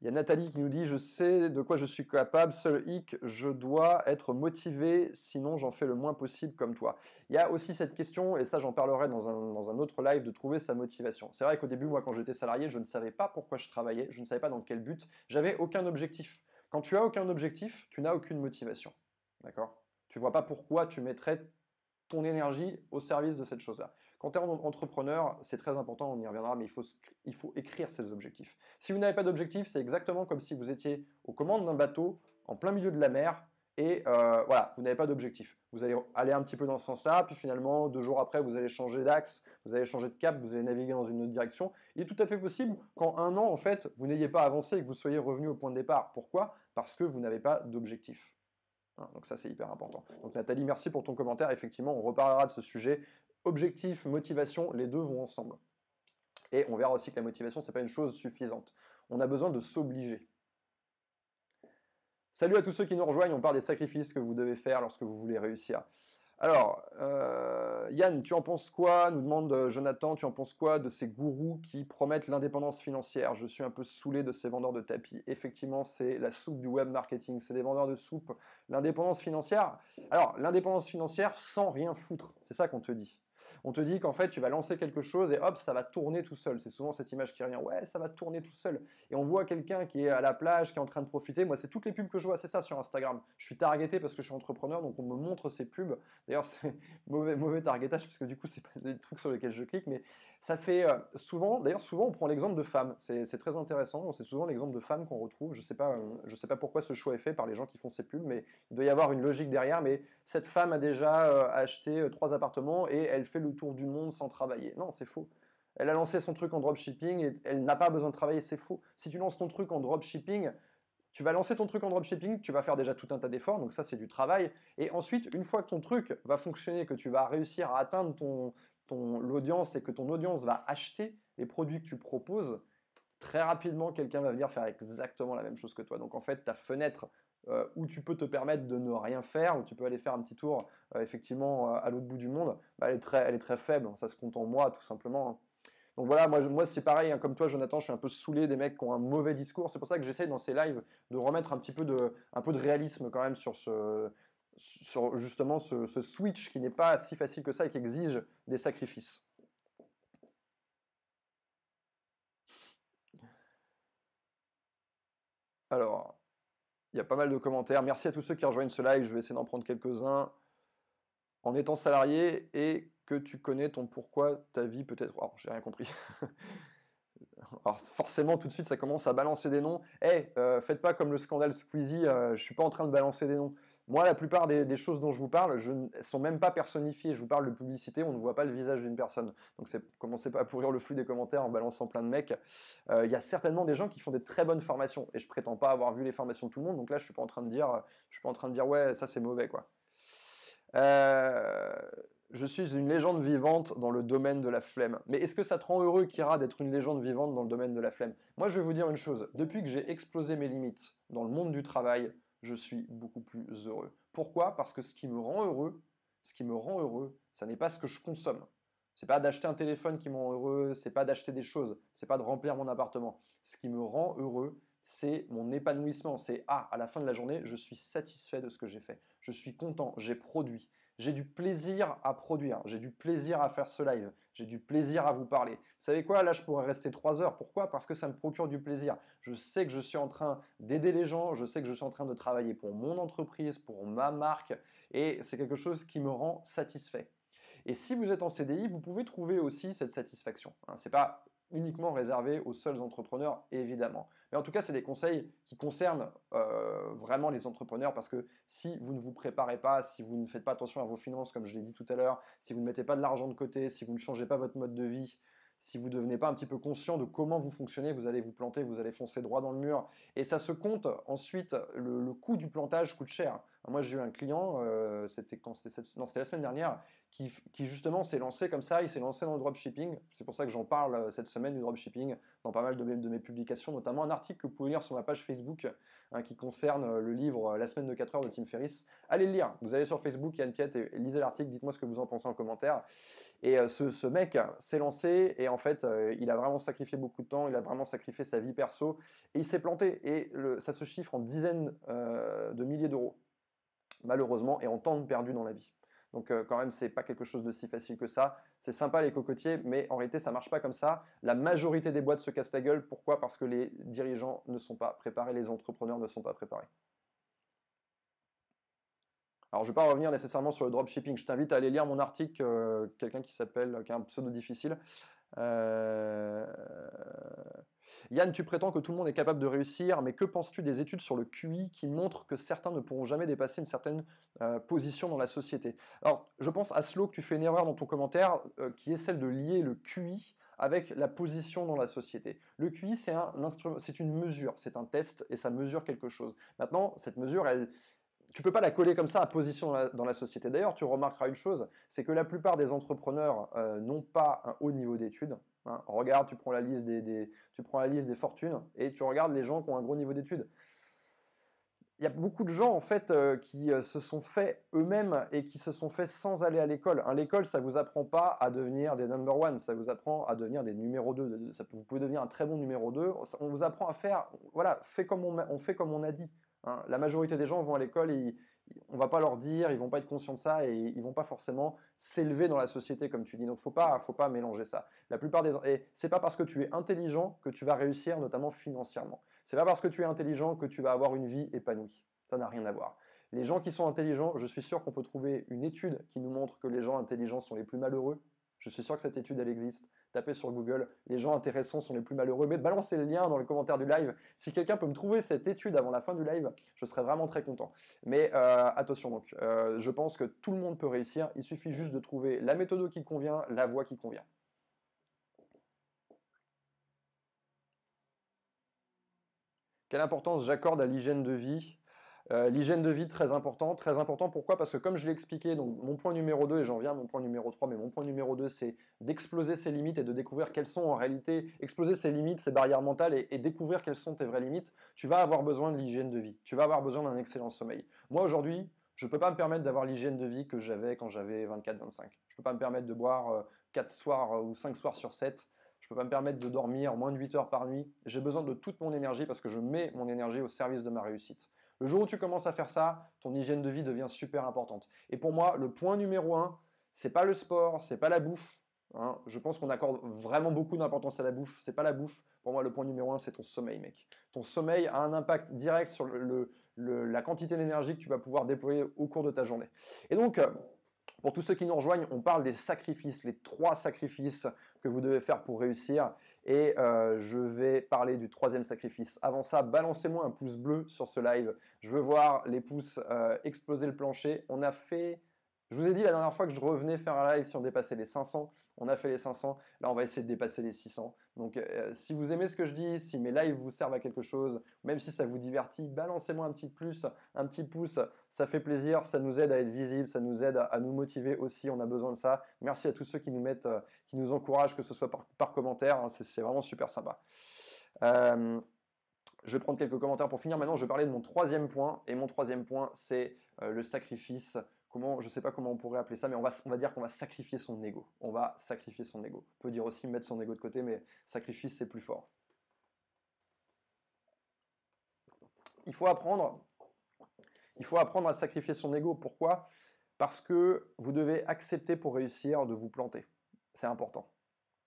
il y a Nathalie qui nous dit Je sais de quoi je suis capable, seul hic, je dois être motivé, sinon j'en fais le moins possible comme toi. Il y a aussi cette question, et ça j'en parlerai dans un, dans un, autre live, de trouver sa motivation. C'est vrai qu'au début, moi quand j'étais salarié, je ne savais pas pourquoi je travaillais, je ne savais pas dans quel but, j'avais aucun objectif. Quand tu as aucun objectif, tu n'as aucune motivation. D'accord? Tu vois pas pourquoi tu mettrais ton énergie au service de cette chose-là. Quand tu es entrepreneur, c'est très important, on y reviendra, mais il faut, écrire ses objectifs. Si vous n'avez pas d'objectif, c'est exactement comme si vous étiez aux commandes d'un bateau, en plein milieu de la mer, et euh, voilà, vous n'avez pas d'objectif. Vous allez aller un petit peu dans ce sens-là, puis finalement, deux jours après, vous allez changer d'axe, vous allez changer de cap, vous allez naviguer dans une autre direction. Il est tout à fait possible qu'en un an, en fait, vous n'ayez pas avancé et que vous soyez revenu au point de départ. Pourquoi? Parce que vous n'avez pas d'objectif. Hein, donc ça, c'est hyper important. Donc Nathalie, merci pour ton commentaire. Effectivement, on reparlera de ce sujet. Objectif, motivation, les deux vont ensemble. Et on verra aussi que la motivation, ce n'est pas une chose suffisante. On a besoin de s'obliger. Salut à tous ceux qui nous rejoignent. On parle des sacrifices que vous devez faire lorsque vous voulez réussir. Alors, euh, Yann, tu en penses quoi? Nous demande euh, Jonathan, tu en penses quoi de ces gourous qui promettent l'indépendance financière? Je suis un peu saoulé de ces vendeurs de tapis. Effectivement, c'est la soupe du web marketing, c'est des vendeurs de soupe. L'indépendance financière, alors l'indépendance financière sans rien foutre, c'est ça qu'on te dit on te dit qu'en fait, tu vas lancer quelque chose et hop, ça va tourner tout seul. C'est souvent cette image qui revient. Ouais, ça va tourner tout seul. Et on voit quelqu'un qui est à la plage, qui est en train de profiter. Moi, c'est toutes les pubs que je vois, c'est ça sur Instagram. Je suis targeté parce que je suis entrepreneur, donc on me montre ces pubs. D'ailleurs, c'est mauvais, mauvais targetage parce que du coup, c'est pas des trucs sur lesquels je clique, mais ça fait euh, souvent, d'ailleurs, souvent, on prend l'exemple de femmes. C'est très intéressant. C'est souvent l'exemple de femmes qu'on retrouve. Je sais pas, euh, je sais pas pourquoi ce choix est fait par les gens qui font ces pubs, mais il doit y avoir une logique derrière. Mais cette femme a déjà euh, acheté trois appartements et elle fait le tour du monde sans travailler. Non, c'est faux. Elle a lancé son truc en dropshipping et elle n'a pas besoin de travailler, c'est faux. Si tu lances ton truc en dropshipping, tu vas lancer ton truc en dropshipping, tu vas faire déjà tout un tas d'efforts, donc ça c'est du travail. Et ensuite, une fois que ton truc va fonctionner, que tu vas réussir à atteindre ton, ton, l'audience et que ton audience va acheter les produits que tu proposes, très rapidement quelqu'un va venir faire exactement la même chose que toi. Donc en fait, ta fenêtre euh, où tu peux te permettre de ne rien faire, où tu peux aller faire un petit tour euh, effectivement euh, à l'autre bout du monde, bah, elle, est très, elle est très faible. Ça se compte en moi tout simplement. Hein. Donc voilà, moi, moi c'est pareil, hein, comme toi Jonathan, je suis un peu saoulé des mecs qui ont un mauvais discours. C'est pour ça que j'essaie dans ces lives de remettre un petit peu de, un peu de réalisme quand même sur ce, sur justement ce, ce switch qui n'est pas si facile que ça et qui exige des sacrifices. Alors, il y a pas mal de commentaires. Merci à tous ceux qui rejoignent ce live. Je vais essayer d'en prendre quelques-uns. En étant salarié et que tu connais ton pourquoi, ta vie peut-être. Oh, j'ai rien compris. Alors forcément, tout de suite, ça commence à balancer des noms. Eh, euh, faites pas comme le scandale Squeezie. Euh, je suis pas en train de balancer des noms. Moi, la plupart des, choses dont je vous parle, je ne sont même pas personnifiées. Je vous parle de publicité, on ne voit pas le visage d'une personne. Donc, commencez pas à pourrir le flux des commentaires en balançant plein de mecs. Euh, il y a certainement des gens qui font des très bonnes formations, et je prétends pas avoir vu les formations de tout le monde. Donc là, je suis pas en train de dire, je suis pas en train de dire ouais, ça c'est mauvais quoi. Euh, je suis une légende vivante dans le domaine de la flemme. Mais est-ce que ça te rend heureux, Kira, d'être une légende vivante dans le domaine de la flemme? Moi, je vais vous dire une chose. Depuis que j'ai explosé mes limites dans le monde du travail, je suis beaucoup plus heureux. Pourquoi? Parce que ce qui me rend heureux, ce qui me rend heureux, ça n'est pas ce que je consomme. C'est pas d'acheter un téléphone qui me rend heureux, c'est pas d'acheter des choses, c'est pas de remplir mon appartement. Ce qui me rend heureux, c'est mon épanouissement. C'est ah, à la fin de la journée, je suis satisfait de ce que j'ai fait. Je suis content, j'ai produit j'ai du plaisir à produire, j'ai du plaisir à faire ce live, j'ai du plaisir à vous parler. Vous savez quoi, là je pourrais rester trois heures. Pourquoi? Parce que ça me procure du plaisir. Je sais que je suis en train d'aider les gens, je sais que je suis en train de travailler pour mon entreprise, pour ma marque, et c'est quelque chose qui me rend satisfait. Et si vous êtes en CDI, vous pouvez trouver aussi cette satisfaction. Hein, pas uniquement réservé aux seuls entrepreneurs, évidemment. Mais en tout cas, c'est des conseils qui concernent euh, vraiment les entrepreneurs parce que si vous ne vous préparez pas, si vous ne faites pas attention à vos finances, comme je l'ai dit tout à l'heure, si vous ne mettez pas de l'argent de côté, si vous ne changez pas votre mode de vie, si vous ne devenez pas un petit peu conscient de comment vous fonctionnez, vous allez vous planter, vous allez foncer droit dans le mur. Et ça se compte ensuite, le, coût du plantage coûte cher. Moi, j'ai eu un client, euh, c'était la semaine dernière, qui, justement s'est lancé comme ça, il s'est lancé dans le dropshipping. C'est pour ça que j'en parle euh, cette semaine du dropshipping dans pas mal de mes, publications, notamment un article que vous pouvez lire sur ma page Facebook hein, qui concerne euh, le livre La semaine de 4 heures de Tim Ferriss. Allez le lire, vous allez sur Facebook, Yann Piette, et, lisez l'article, dites-moi ce que vous en pensez en commentaire. Et ce, mec s'est lancé et en fait, il a vraiment sacrifié beaucoup de temps, il a vraiment sacrifié sa vie perso et il s'est planté. Et ça se chiffre en dizaines de milliers d'euros malheureusement, et en temps perdu dans la vie. Donc euh, quand même, c'est pas quelque chose de si facile que ça. C'est sympa les cocotiers, mais en réalité, ça marche pas comme ça. La majorité des boîtes se cassent la gueule. Pourquoi? Parce que les dirigeants ne sont pas préparés, les entrepreneurs ne sont pas préparés. Alors, je ne vais pas revenir nécessairement sur le dropshipping. Je t'invite à aller lire mon article, euh, quelqu'un qui s'appelle, qui a un pseudo difficile. Euh, Yann, tu prétends que tout le monde est capable de réussir, mais que penses-tu des études sur le QI qui montrent que certains ne pourront jamais dépasser une certaine euh, position dans la société? Alors, je pense à Slow que tu fais une erreur dans ton commentaire, euh, qui est celle de lier le QI avec la position dans la société. Le QI, c'est une mesure, c'est un test et ça mesure quelque chose. Maintenant, cette mesure, elle, tu peux pas la coller comme ça à position dans la, société. D'ailleurs, tu remarqueras une chose, c'est que la plupart des entrepreneurs euh, n'ont pas un haut niveau d'études. Hein. Regarde, tu prends, la liste des, tu prends la liste des fortunes et tu regardes les gens qui ont un gros niveau d'études. Il y a beaucoup de gens en fait euh, qui euh, se sont faits eux-mêmes et qui se sont faits sans aller à l'école. Hein, l'école, ça vous apprend pas à devenir des number one, ça vous apprend à devenir des numéro 2. Ça, vous pouvez devenir un très bon numéro 2. On vous apprend à faire, voilà, fait comme on, fait comme on a dit. Hein. La majorité des gens vont à l'école et on va pas leur dire, ils vont pas être conscients de ça et ils vont pas forcément s'élever dans la société comme tu dis. Donc faut pas, faut pas mélanger ça. La plupart des et c'est pas parce que tu es intelligent que tu vas réussir, notamment financièrement. C'est pas parce que tu es intelligent que tu vas avoir une vie épanouie. Ça n'a rien à voir. Les gens qui sont intelligents, je suis sûr qu'on peut trouver une étude qui nous montre que les gens intelligents sont les plus malheureux. Je suis sûr que cette étude elle existe tapez sur Google, les gens intéressants sont les plus malheureux. Mais balancez le lien dans le commentaire du live. Si quelqu'un peut me trouver cette étude avant la fin du live, je serais vraiment très content. Mais euh, attention donc, euh, je pense que tout le monde peut réussir. Il suffit juste de trouver la méthode qui convient, la voie qui convient. Quelle importance j'accorde à l'hygiène de vie? Euh, l'hygiène de vie, très important. Très important, pourquoi? Parce que comme je l'ai expliqué, donc mon point numéro 2, et j'en viens à mon point numéro 3, mais mon point numéro 2, c'est d'exploser ses limites et de découvrir quelles sont en réalité, exploser ses limites, ses barrières mentales et, découvrir quelles sont tes vraies limites. Tu vas avoir besoin de l'hygiène de vie. Tu vas avoir besoin d'un excellent sommeil. Moi, aujourd'hui, je ne peux pas me permettre d'avoir l'hygiène de vie que j'avais quand j'avais 24-25. Je ne peux pas me permettre de boire 4 euh, soirs euh, ou 5 soirs sur 7. Je ne peux pas me permettre de dormir moins de 8 heures par nuit. J'ai besoin de toute mon énergie parce que je mets mon énergie au service de ma réussite. Le jour où tu commences à faire ça, ton hygiène de vie devient super importante. Et pour moi, le point numéro un, c'est pas le sport, c'est pas la bouffe. Hein. Je pense qu'on accorde vraiment beaucoup d'importance à la bouffe. C'est pas la bouffe. Pour moi, le point numéro un, c'est ton sommeil, mec. Ton sommeil a un impact direct sur la quantité d'énergie que tu vas pouvoir déployer au cours de ta journée. Et donc, euh, pour tous ceux qui nous rejoignent, on parle des sacrifices, les trois sacrifices que vous devez faire pour réussir. Et euh, je vais parler du troisième sacrifice. Avant ça, balancez-moi un pouce bleu sur ce live. Je veux voir les pouces euh, exploser le plancher. On a fait je vous ai dit la dernière fois que je revenais faire un live si on dépassait les 500. On a fait les 500. Là, on va essayer de dépasser les 600. Donc, euh, si vous aimez ce que je dis, si mes lives vous servent à quelque chose, même si ça vous divertit, balancez-moi un petit plus, un petit pouce. Ça fait plaisir. Ça nous aide à être visible. Ça nous aide à, nous motiver aussi. On a besoin de ça. Merci à tous ceux qui nous mettent, euh, qui nous encouragent, que ce soit par, commentaire. Hein. c'est vraiment super sympa. Euh, je vais prendre quelques commentaires pour finir. Maintenant, je vais parler de mon troisième point. Et mon troisième point, c'est le sacrifice comment, je sais pas comment on pourrait appeler ça, mais on va, dire qu'on va sacrifier son ego. On va sacrifier son ego. On peut dire aussi mettre son ego de côté, mais sacrifice, c'est plus fort. Il faut apprendre, il faut apprendre à sacrifier son ego. Pourquoi? Parce que vous devez accepter pour réussir de vous planter. C'est important.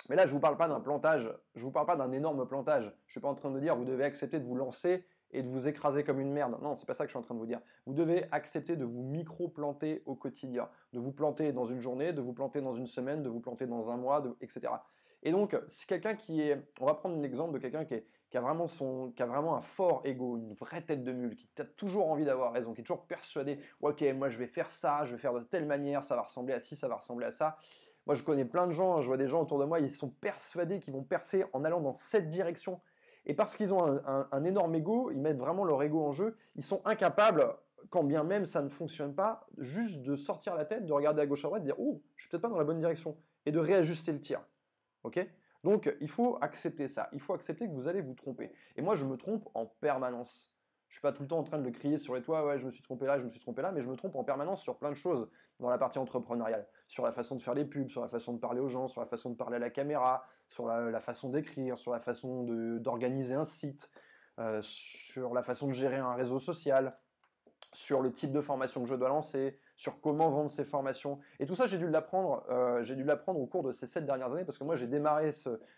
Mais là, je ne vous parle pas d'un plantage, je ne vous parle pas d'un énorme plantage. Je ne suis pas en train de dire vous devez accepter de vous lancer et de vous écraser comme une merde. Non, c'est pas ça que je suis en train de vous dire. Vous devez accepter de vous micro-planter au quotidien, de vous planter dans une journée, de vous planter dans une semaine, de vous planter dans un mois, etc. Et donc, si quelqu'un qui est, on va prendre l'exemple de quelqu'un qui, son, qui a vraiment un fort ego, une vraie tête de mule, qui a toujours envie d'avoir raison, qui est toujours persuadé, ok, moi je vais faire ça, je vais faire de telle manière, ça va ressembler à ci, ça va ressembler à ça. Moi, je connais plein de gens, je vois des gens autour de moi, ils sont persuadés qu'ils vont percer en allant dans cette direction. Et parce qu'ils ont un, énorme ego, ils mettent vraiment leur ego en jeu, ils sont incapables, quand bien même ça ne fonctionne pas, juste de sortir la tête, de regarder à gauche à droite, de dire Oh, je suis peut-être pas dans la bonne direction, et de réajuster le tir. Ok? Donc il faut accepter ça, il faut accepter que vous allez vous tromper. Et moi je me trompe en permanence. Je suis pas tout le temps en train de le crier sur les toits, ouais, je me suis trompé là, je me suis trompé là, mais je me trompe en permanence sur plein de choses dans la partie entrepreneuriale, sur la façon de faire les pubs, sur la façon de parler aux gens, sur la façon de parler à la caméra, sur la, façon d'écrire, sur la façon d'organiser un site, euh, sur la façon de gérer un réseau social, sur le type de formation que je dois lancer, sur comment vendre ces formations. Et tout ça, j'ai dû l'apprendre, euh, au cours de ces sept dernières années parce que moi, j'ai démarré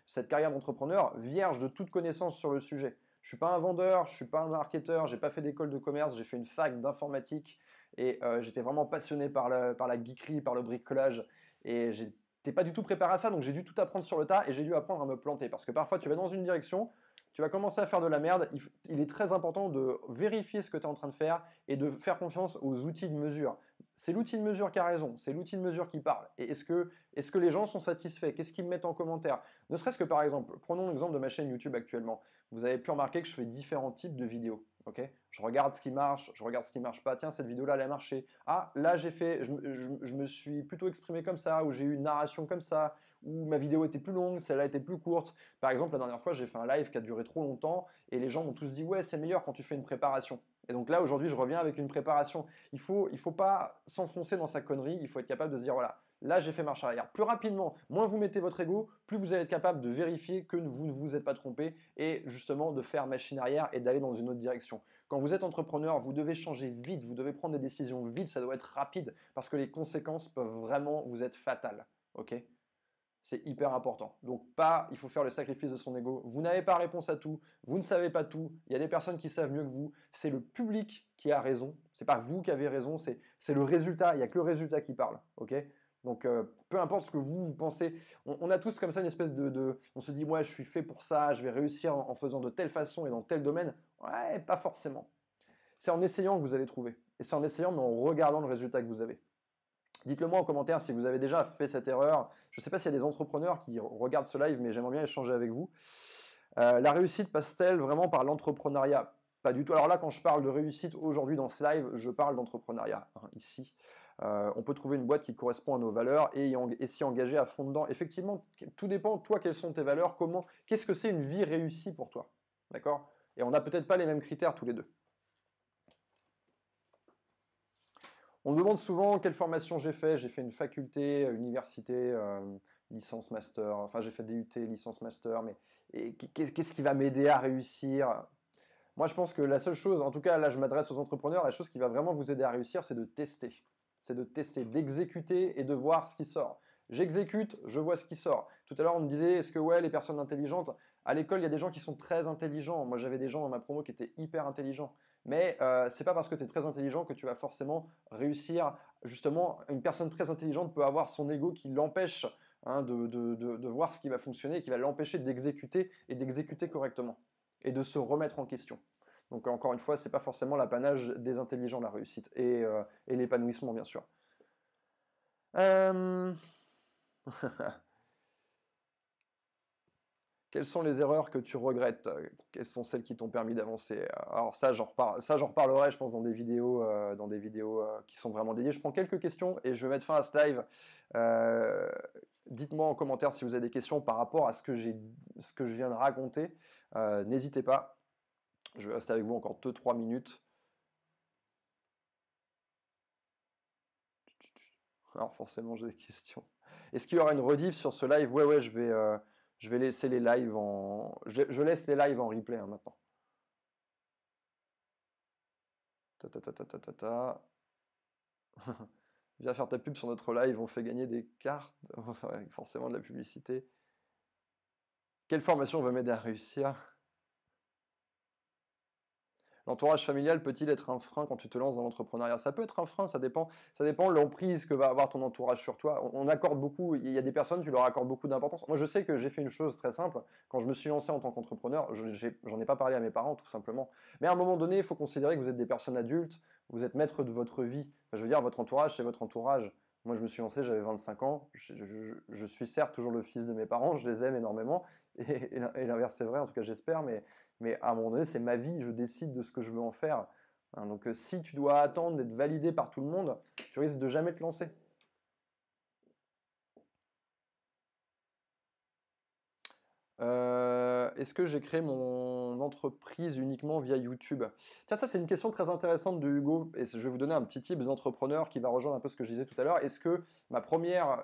cette carrière d'entrepreneur vierge de toute connaissance sur le sujet. Je suis pas un vendeur, je suis pas un marketeur, j'ai pas fait d'école de commerce, j'ai fait une fac d'informatique et euh, j'étais vraiment passionné par, la geekerie, par le bricolage et j'étais pas du tout préparé à ça donc j'ai dû tout apprendre sur le tas et j'ai dû apprendre à me planter parce que parfois tu vas dans une direction, tu vas commencer à faire de la merde, il, est très important de vérifier ce que tu es en train de faire et de faire confiance aux outils de mesure. C'est l'outil de mesure qui a raison, c'est l'outil de mesure qui parle. Et est-ce que, est que les gens sont satisfaits? Qu'est-ce qu'ils mettent en commentaire? Ne serait-ce que par exemple, prenons l'exemple de ma chaîne YouTube actuellement. Vous avez pu remarquer que je fais différents types de vidéos. Ok je regarde ce qui marche, je regarde ce qui marche pas. Tiens, cette vidéo-là, elle a marché. Ah, là, j'ai fait, je, me suis plutôt exprimé comme ça, ou j'ai eu une narration comme ça, ou ma vidéo était plus longue, celle-là était plus courte. Par exemple, la dernière fois, j'ai fait un live qui a duré trop longtemps, et les gens m'ont tous dit, ouais, c'est meilleur quand tu fais une préparation. Et donc là, aujourd'hui, je reviens avec une préparation. Il faut, faut pas s'enfoncer dans sa connerie. Il faut être capable de se dire, voilà, là, j'ai fait marche arrière. Plus rapidement, moins vous mettez votre ego, plus vous allez être capable de vérifier que vous ne vous êtes pas trompé et justement de faire machine arrière et d'aller dans une autre direction. Quand vous êtes entrepreneur, vous devez changer vite, vous devez prendre des décisions vite, ça doit être rapide parce que les conséquences peuvent vraiment vous être fatales. Ok? C'est hyper important. Donc pas, il faut faire le sacrifice de son ego. Vous n'avez pas réponse à tout, vous ne savez pas tout. Il y a des personnes qui savent mieux que vous. C'est le public qui a raison. C'est pas vous qui avez raison. C'est le résultat. Il y a que le résultat qui parle. Ok? Donc euh, peu importe ce que vous, vous pensez, on, a tous comme ça une espèce de, on se dit moi je suis fait pour ça, je vais réussir en, en faisant de telle façon et dans tel domaine. Ouais, pas forcément. C'est en essayant que vous allez trouver. Et c'est en essayant mais en regardant le résultat que vous avez. Dites-le moi en commentaire si vous avez déjà fait cette erreur. Je ne sais pas s'il y a des entrepreneurs qui regardent ce live, mais j'aimerais bien échanger avec vous. Euh, la réussite passe-t-elle vraiment par l'entrepreneuriat? Pas du tout. Alors là, quand je parle de réussite aujourd'hui dans ce live, je parle d'entrepreneuriat hein, ici. Euh, on peut trouver une boîte qui correspond à nos valeurs et, s'y engager à fond dedans. Effectivement, tout dépend, toi, quelles sont tes valeurs, comment, qu'est-ce que c'est une vie réussie pour toi? D'accord? Et on n'a peut-être pas les mêmes critères tous les deux. On me demande souvent quelle formation j'ai fait. J'ai fait une faculté, euh, université, euh, licence master. Enfin, j'ai fait DUT, licence master. Mais qu'est-ce qui va m'aider à réussir? Moi, je pense que la seule chose, en tout cas, là, je m'adresse aux entrepreneurs, la chose qui va vraiment vous aider à réussir, c'est de tester. C'est de tester, d'exécuter et de voir ce qui sort. J'exécute, je vois ce qui sort. Tout à l'heure, on me disait, est-ce que ouais, les personnes intelligentes, à l'école, il y a des gens qui sont très intelligents. Moi, j'avais des gens dans ma promo qui étaient hyper intelligents. Mais euh, c'est pas parce que tu es très intelligent que tu vas forcément réussir. Justement, une personne très intelligente peut avoir son ego qui l'empêche hein, de, de, voir ce qui va fonctionner qui va l'empêcher d'exécuter et d'exécuter correctement et de se remettre en question. Donc encore une fois, c'est pas forcément l'apanage des intelligents la réussite et, euh, et l'épanouissement bien sûr. Euh... Quelles sont les erreurs que tu regrettes? Quelles sont celles qui t'ont permis d'avancer? Alors ça, j'en reparlerai, je pense, dans des vidéos, euh, dans des vidéos euh, qui sont vraiment dédiées. Je prends quelques questions et je vais mettre fin à ce live. Euh, dites-moi en commentaire si vous avez des questions par rapport à ce que, ce que je viens de raconter. N'hésitez pas. Je vais rester avec vous encore 2-3 minutes. Alors forcément, j'ai des questions. Est-ce qu'il y aura une rediff sur ce live? Ouais, ouais, je vais, euh, je vais laisser les lives en. Je, laisse les lives en replay hein, maintenant. Ta ta ta ta ta ta ta. Viens faire ta pub sur notre live, on fait gagner des cartes, forcément de la publicité. Quelle formation va m'aider à réussir L'entourage familial peut-il être un frein quand tu te lances dans l'entrepreneuriat? Ça peut être un frein, ça dépend, ça dépend l'emprise que va avoir ton entourage sur toi. On, accorde beaucoup, il y a des personnes, tu leur accordes beaucoup d'importance. Moi, je sais que j'ai fait une chose très simple. Quand je me suis lancé en tant qu'entrepreneur, j'en ai, pas parlé à mes parents, tout simplement. Mais à un moment donné, il faut considérer que vous êtes des personnes adultes, vous êtes maître de votre vie. je veux dire, votre entourage, c'est votre entourage. Moi, je me suis lancé, j'avais 25 ans. Je, suis certes toujours le fils de mes parents, je les aime énormément. Et, l'inverse, c'est vrai, en tout cas, j'espère. Mais, mais à un moment donné, c'est ma vie, je décide de ce que je veux en faire. Hein, donc, euh, si tu dois attendre d'être validé par tout le monde, tu risques de jamais te lancer. Euh, est-ce que j'ai créé mon entreprise uniquement via YouTube? Tiens, ça c'est une question très intéressante de Hugo, et je vais vous donner un petit type d'entrepreneur qui va rejoindre un peu ce que je disais tout à l'heure. Est-ce que ma première,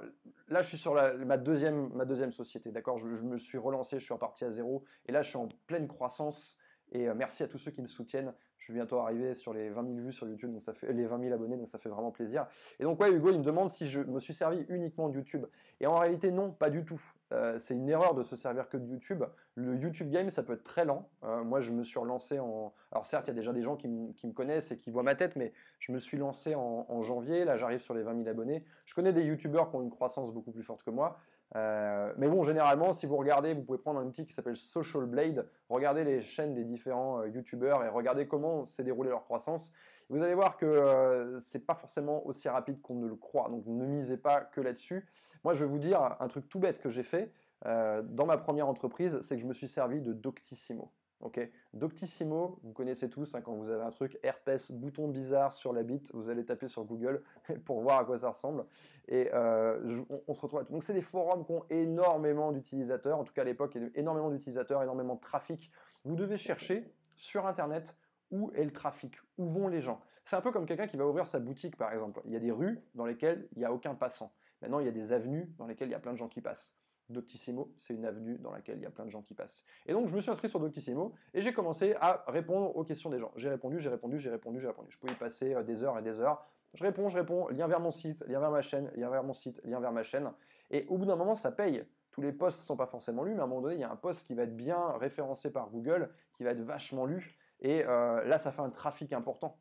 là je suis sur ma, deuxième, ma deuxième société, d'accord? Je, me suis relancé, je suis reparti à zéro, et là je suis en pleine croissance, et euh, merci à tous ceux qui me soutiennent. Je suis bientôt arrivé sur les 20 000 vues sur YouTube, donc ça fait les 20 000 abonnés, donc ça fait vraiment plaisir. Et donc ouais, Hugo, il me demande si je me suis servi uniquement de YouTube. Et en réalité, non, pas du tout. Euh, c'est une erreur de se servir que de YouTube. Le YouTube Game, ça peut être très lent. Euh, moi, je me suis relancé en... Alors certes, il y a déjà des gens qui, me connaissent et qui voient ma tête, mais je me suis lancé en, janvier. Là, j'arrive sur les 20 000 abonnés. Je connais des YouTubeurs qui ont une croissance beaucoup plus forte que moi. Euh, mais bon, généralement, si vous regardez, vous pouvez prendre un outil qui s'appelle Social Blade, regardez les chaînes des différents YouTubeurs et regardez comment s'est déroulée leur croissance. Vous allez voir que c'est pas forcément aussi rapide qu'on ne le croit. Donc ne misez pas que là-dessus. Moi, je vais vous dire un truc tout bête que j'ai fait euh, dans ma première entreprise, c'est que je me suis servi de Doctissimo. Ok, Doctissimo, vous connaissez tous hein, quand vous avez un truc herpès, bouton bizarre sur la bite, vous allez taper sur Google pour voir à quoi ça ressemble. Et euh, on, se retrouve. Donc c'est des forums qui ont énormément d'utilisateurs, en tout cas à l'époque, énormément d'utilisateurs, énormément de trafic. Vous devez chercher sur Internet où est le trafic, où vont les gens. C'est un peu comme quelqu'un qui va ouvrir sa boutique par exemple. Il y a des rues dans lesquelles il n'y a aucun passant. Maintenant, il y a des avenues dans lesquelles il y a plein de gens qui passent. Doctissimo, c'est une avenue dans laquelle il y a plein de gens qui passent. Et donc je me suis inscrit sur Doctissimo et j'ai commencé à répondre aux questions des gens. J'ai répondu, j'ai répondu, j'ai répondu, j'ai répondu. Je pouvais y passer euh, des heures et des heures. Je réponds, je réponds, lien vers mon site, lien vers ma chaîne, lien vers mon site, lien vers ma chaîne. Et au bout d'un moment, ça paye. Tous les posts ne sont pas forcément lus, mais à un moment donné, il y a un post qui va être bien référencé par Google, qui va être vachement lu. Et euh, là, ça fait un trafic important.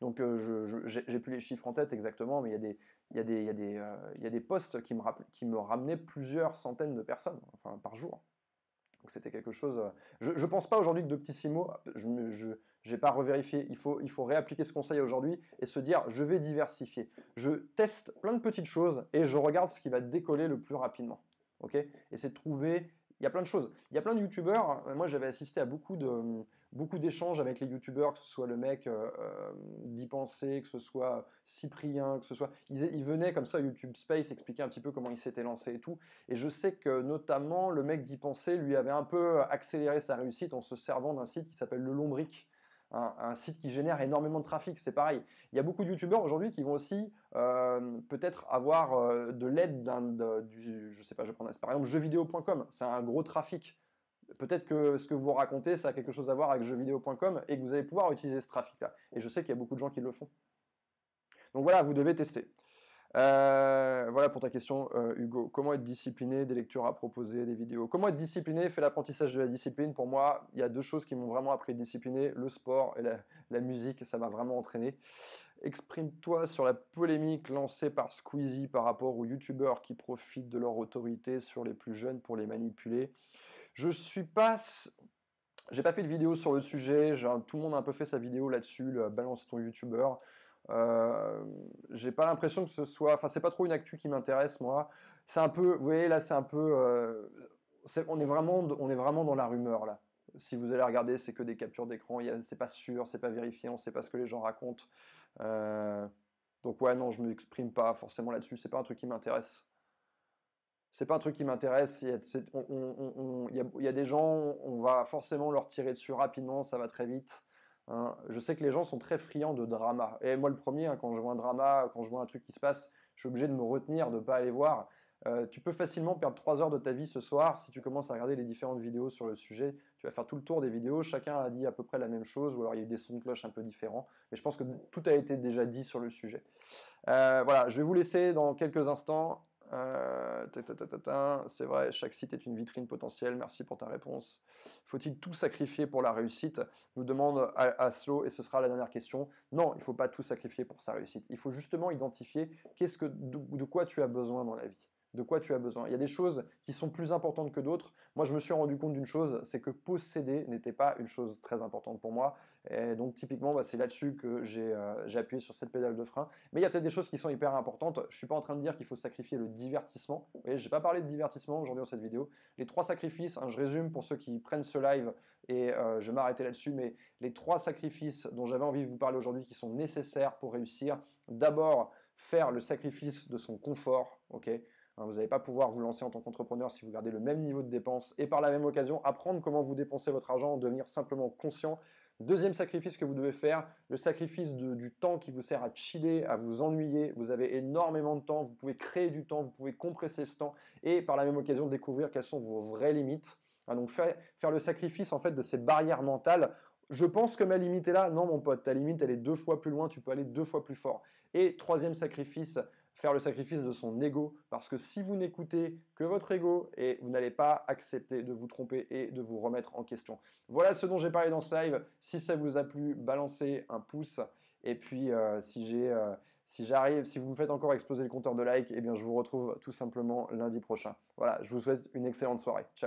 Donc, euh, j'ai plus les chiffres en tête exactement, mais il y a des, il y a des, il des, euh, des posts qui me, qui me ramenaient plusieurs centaines de personnes enfin, par jour. Donc c'était quelque chose. Euh, je ne pense pas aujourd'hui que Doctissimo, je n'ai pas revérifié. Il faut, il faut réappliquer ce conseil aujourd'hui et se dire je vais diversifier. Je teste plein de petites choses et je regarde ce qui va décoller le plus rapidement. ok? Et c'est de trouver il y a plein de choses. Il y a plein de youtubeurs. Euh, moi, j'avais assisté à beaucoup de beaucoup d'échanges avec les youtubeurs, que ce soit le mec euh, euh, d'y penser, que ce soit Cyprien, que ce soit. Ils, venaient comme ça à YouTube Space expliquer un petit peu comment il s'était lancé et tout. Et je sais que notamment le mec d'y penser lui avait un peu accéléré sa réussite en se servant d'un site qui s'appelle Le Lombric un, site qui génère énormément de trafic, c'est pareil. Il y a beaucoup de youtubeurs aujourd'hui qui vont aussi euh, peut-être avoir euh, de l'aide d'un, je sais pas, je prends par exemple jeuxvideo.com, c'est un gros trafic. Peut-être que ce que vous racontez, ça a quelque chose à voir avec jeuxvideo.com et que vous allez pouvoir utiliser ce trafic-là. Et je sais qu'il y a beaucoup de gens qui le font. Donc voilà, vous devez tester. Euh, voilà pour ta question, euh, Hugo. Comment être discipliné, des lectures à proposer, des vidéos? Comment être discipliné? Fait l'apprentissage de la discipline. Pour moi, il y a deux choses qui m'ont vraiment appris à discipliner le sport et la, musique. Ça m'a vraiment entraîné. Exprime-toi sur la polémique lancée par Squeezie par rapport aux youtubeurs qui profitent de leur autorité sur les plus jeunes pour les manipuler. Je suis pas. J'ai pas fait de vidéo sur le sujet. Tout le monde a un peu fait sa vidéo là-dessus, le balance ton youtubeur. Euh, j'ai pas l'impression que ce soit, enfin c'est pas trop une actu qui m'intéresse moi. C'est un peu, vous voyez là c'est un peu, euh, on est vraiment, dans la rumeur là. Si vous allez regarder, c'est que des captures d'écran, c'est pas sûr, c'est pas vérifié, on sait pas ce que les gens racontent. Euh, donc ouais non, je m'exprime pas forcément là-dessus, c'est pas un truc qui m'intéresse. C'est pas un truc qui m'intéresse. Il, y a des gens, on va forcément leur tirer dessus rapidement, ça va très vite. Hein. je sais que les gens sont très friands de drama. Et moi, le premier, hein, quand je vois un drama, quand je vois un truc qui se passe, je suis obligé de me retenir, de ne pas aller voir. Euh, tu peux facilement perdre 3 heures de ta vie ce soir si tu commences à regarder les différentes vidéos sur le sujet. Tu vas faire tout le tour des vidéos, chacun a dit à peu près la même chose, ou alors il y a eu des sons de cloche un peu différents. Mais je pense que tout a été déjà dit sur le sujet. Euh, voilà, je vais vous laisser dans quelques instants. Euh, c'est vrai, chaque site est une vitrine potentielle. Merci pour ta réponse. Faut-il tout sacrifier pour la réussite? Nous demande Aslo, et ce sera la dernière question. Non, il ne faut pas tout sacrifier pour sa réussite. Il faut justement identifier qu'est-ce que, de quoi tu as besoin dans la vie de quoi tu as besoin. Il y a des choses qui sont plus importantes que d'autres. Moi, je me suis rendu compte d'une chose, c'est que posséder n'était pas une chose très importante pour moi. Donc, typiquement, bah, c'est là-dessus que euh, j'ai appuyé sur cette pédale de frein. Mais il y a peut-être des choses qui sont hyper importantes. Je suis pas en train de dire qu'il faut sacrifier le divertissement. Vous voyez, j'ai pas parlé de divertissement aujourd'hui dans cette vidéo. Les trois sacrifices, hein, je résume pour ceux qui prennent ce live et euh, je vais là-dessus, mais les trois sacrifices dont j'avais envie de vous parler aujourd'hui qui sont nécessaires pour réussir. D'abord, faire le sacrifice de son confort, vous n'allez pas pouvoir vous lancer en tant qu'entrepreneur si vous gardez le même niveau de dépenses et par la même occasion apprendre comment vous dépensez votre argent, devenir simplement conscient. Deuxième sacrifice que vous devez faire, le sacrifice du temps qui vous sert à chiller, à vous ennuyer. Vous avez énormément de temps, vous pouvez créer du temps, vous pouvez compresser ce temps et par la même occasion découvrir quelles sont vos vraies limites. Hein, donc faire, faire le sacrifice en fait de ces barrières mentales je pense que ma limite est là. Non, mon pote, ta limite, elle est deux fois plus loin, tu peux aller deux fois plus fort. Et troisième sacrifice, faire le sacrifice de son ego, parce que si vous n'écoutez que votre ego, et vous n'allez pas accepter de vous tromper et de vous remettre en question. Voilà ce dont j'ai parlé dans ce live. Si ça vous a plu, balancez un pouce. Et puis, euh, si j'ai, euh, si j'arrive, si vous me faites encore exploser le compteur de likes, eh bien, je vous retrouve tout simplement lundi prochain. Voilà, je vous souhaite une excellente soirée. Ciao.